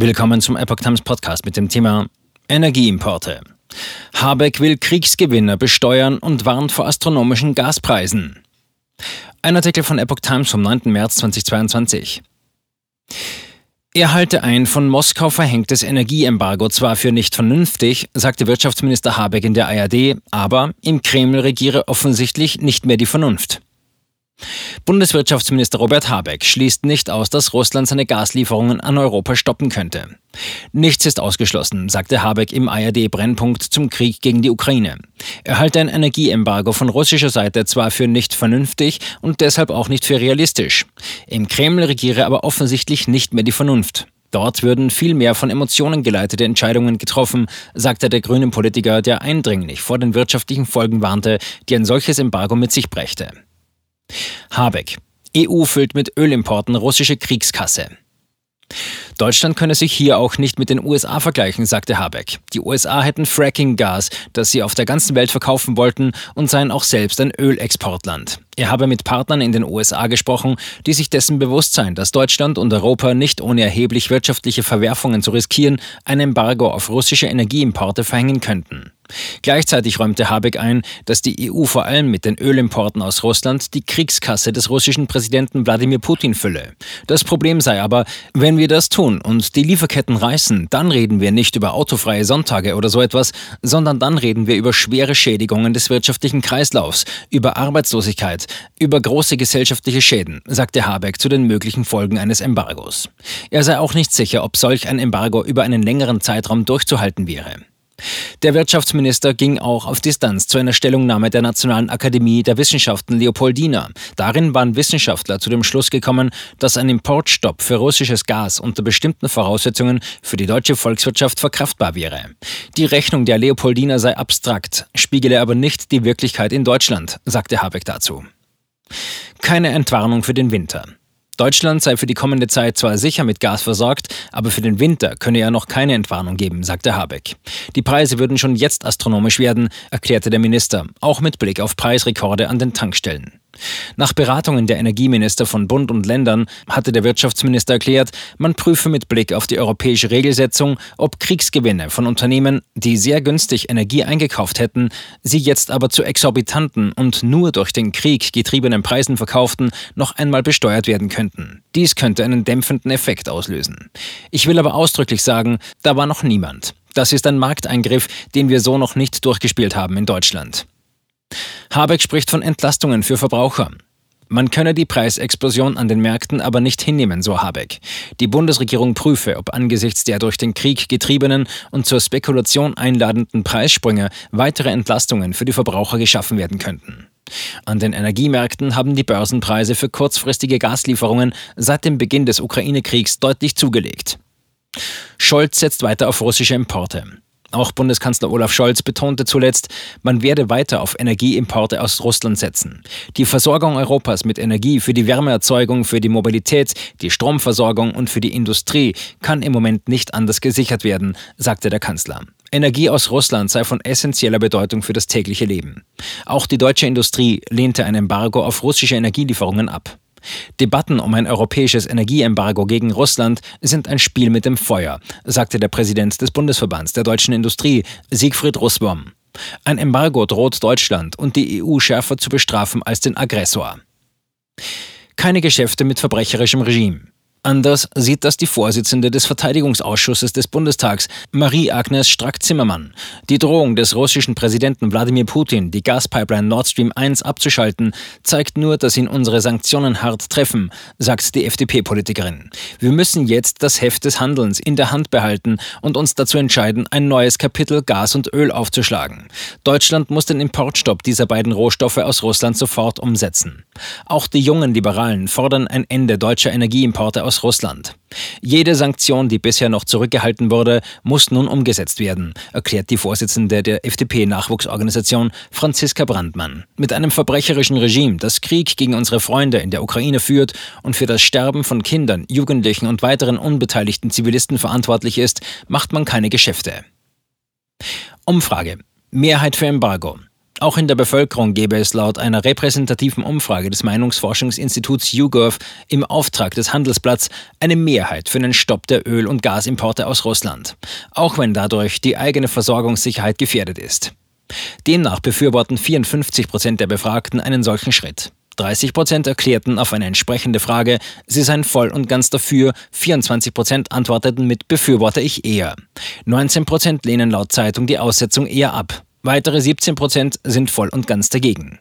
Willkommen zum Epoch Times Podcast mit dem Thema Energieimporte. Habeck will Kriegsgewinner besteuern und warnt vor astronomischen Gaspreisen. Ein Artikel von Epoch Times vom 9. März 2022. Er halte ein von Moskau verhängtes Energieembargo zwar für nicht vernünftig, sagte Wirtschaftsminister Habeck in der ARD, aber im Kreml regiere offensichtlich nicht mehr die Vernunft. Bundeswirtschaftsminister Robert Habeck schließt nicht aus, dass Russland seine Gaslieferungen an Europa stoppen könnte. Nichts ist ausgeschlossen, sagte Habeck im ARD-Brennpunkt zum Krieg gegen die Ukraine. Er halte ein Energieembargo von russischer Seite zwar für nicht vernünftig und deshalb auch nicht für realistisch. Im Kreml regiere aber offensichtlich nicht mehr die Vernunft. Dort würden viel mehr von Emotionen geleitete Entscheidungen getroffen, sagte der grünen Politiker, der eindringlich vor den wirtschaftlichen Folgen warnte, die ein solches Embargo mit sich brächte. Habeck. EU füllt mit Ölimporten russische Kriegskasse. Deutschland könne sich hier auch nicht mit den USA vergleichen, sagte Habeck. Die USA hätten Fracking-Gas, das sie auf der ganzen Welt verkaufen wollten und seien auch selbst ein Ölexportland. Er habe mit Partnern in den USA gesprochen, die sich dessen bewusst seien, dass Deutschland und Europa nicht ohne erheblich wirtschaftliche Verwerfungen zu riskieren ein Embargo auf russische Energieimporte verhängen könnten. Gleichzeitig räumte Habeck ein, dass die EU vor allem mit den Ölimporten aus Russland die Kriegskasse des russischen Präsidenten Wladimir Putin fülle. Das Problem sei aber, wenn wir das tun und die Lieferketten reißen, dann reden wir nicht über autofreie Sonntage oder so etwas, sondern dann reden wir über schwere Schädigungen des wirtschaftlichen Kreislaufs, über Arbeitslosigkeit, über große gesellschaftliche Schäden, sagte Habeck zu den möglichen Folgen eines Embargos. Er sei auch nicht sicher, ob solch ein Embargo über einen längeren Zeitraum durchzuhalten wäre. Der Wirtschaftsminister ging auch auf Distanz zu einer Stellungnahme der Nationalen Akademie der Wissenschaften Leopoldina. Darin waren Wissenschaftler zu dem Schluss gekommen, dass ein Importstopp für russisches Gas unter bestimmten Voraussetzungen für die deutsche Volkswirtschaft verkraftbar wäre. Die Rechnung der Leopoldina sei abstrakt, spiegele aber nicht die Wirklichkeit in Deutschland, sagte Habeck dazu. Keine Entwarnung für den Winter. Deutschland sei für die kommende Zeit zwar sicher mit Gas versorgt, aber für den Winter könne er noch keine Entwarnung geben, sagte Habeck. Die Preise würden schon jetzt astronomisch werden, erklärte der Minister, auch mit Blick auf Preisrekorde an den Tankstellen. Nach Beratungen der Energieminister von Bund und Ländern hatte der Wirtschaftsminister erklärt, man prüfe mit Blick auf die europäische Regelsetzung, ob Kriegsgewinne von Unternehmen, die sehr günstig Energie eingekauft hätten, sie jetzt aber zu exorbitanten und nur durch den Krieg getriebenen Preisen verkauften, noch einmal besteuert werden könnten. Dies könnte einen dämpfenden Effekt auslösen. Ich will aber ausdrücklich sagen, da war noch niemand. Das ist ein Markteingriff, den wir so noch nicht durchgespielt haben in Deutschland. Habeck spricht von Entlastungen für Verbraucher. Man könne die Preisexplosion an den Märkten aber nicht hinnehmen, so Habeck. Die Bundesregierung prüfe, ob angesichts der durch den Krieg getriebenen und zur Spekulation einladenden Preissprünge weitere Entlastungen für die Verbraucher geschaffen werden könnten. An den Energiemärkten haben die Börsenpreise für kurzfristige Gaslieferungen seit dem Beginn des Ukraine-Kriegs deutlich zugelegt. Scholz setzt weiter auf russische Importe. Auch Bundeskanzler Olaf Scholz betonte zuletzt, man werde weiter auf Energieimporte aus Russland setzen. Die Versorgung Europas mit Energie für die Wärmeerzeugung, für die Mobilität, die Stromversorgung und für die Industrie kann im Moment nicht anders gesichert werden, sagte der Kanzler. Energie aus Russland sei von essentieller Bedeutung für das tägliche Leben. Auch die deutsche Industrie lehnte ein Embargo auf russische Energielieferungen ab. Debatten um ein europäisches Energieembargo gegen Russland sind ein Spiel mit dem Feuer, sagte der Präsident des Bundesverbands der deutschen Industrie, Siegfried Russwurm. Ein Embargo droht Deutschland und die EU schärfer zu bestrafen als den Aggressor. Keine Geschäfte mit verbrecherischem Regime. Anders sieht das die Vorsitzende des Verteidigungsausschusses des Bundestags, Marie-Agnes Strack-Zimmermann. Die Drohung des russischen Präsidenten Wladimir Putin, die Gaspipeline Nord Stream 1 abzuschalten, zeigt nur, dass ihn unsere Sanktionen hart treffen, sagt die FDP-Politikerin. Wir müssen jetzt das Heft des Handelns in der Hand behalten und uns dazu entscheiden, ein neues Kapitel Gas und Öl aufzuschlagen. Deutschland muss den Importstopp dieser beiden Rohstoffe aus Russland sofort umsetzen. Auch die jungen Liberalen fordern ein Ende deutscher Energieimporte aus Russland. Jede Sanktion, die bisher noch zurückgehalten wurde, muss nun umgesetzt werden, erklärt die Vorsitzende der FDP-Nachwuchsorganisation Franziska Brandmann. Mit einem verbrecherischen Regime, das Krieg gegen unsere Freunde in der Ukraine führt und für das Sterben von Kindern, Jugendlichen und weiteren unbeteiligten Zivilisten verantwortlich ist, macht man keine Geschäfte. Umfrage. Mehrheit für Embargo. Auch in der Bevölkerung gäbe es laut einer repräsentativen Umfrage des Meinungsforschungsinstituts YouGov im Auftrag des Handelsblatts eine Mehrheit für einen Stopp der Öl- und Gasimporte aus Russland, auch wenn dadurch die eigene Versorgungssicherheit gefährdet ist. Demnach befürworten 54 Prozent der Befragten einen solchen Schritt. 30 Prozent erklärten auf eine entsprechende Frage, sie seien voll und ganz dafür, 24 Prozent antworteten mit befürworte ich eher. 19 Prozent lehnen laut Zeitung die Aussetzung eher ab. Weitere 17 Prozent sind voll und ganz dagegen.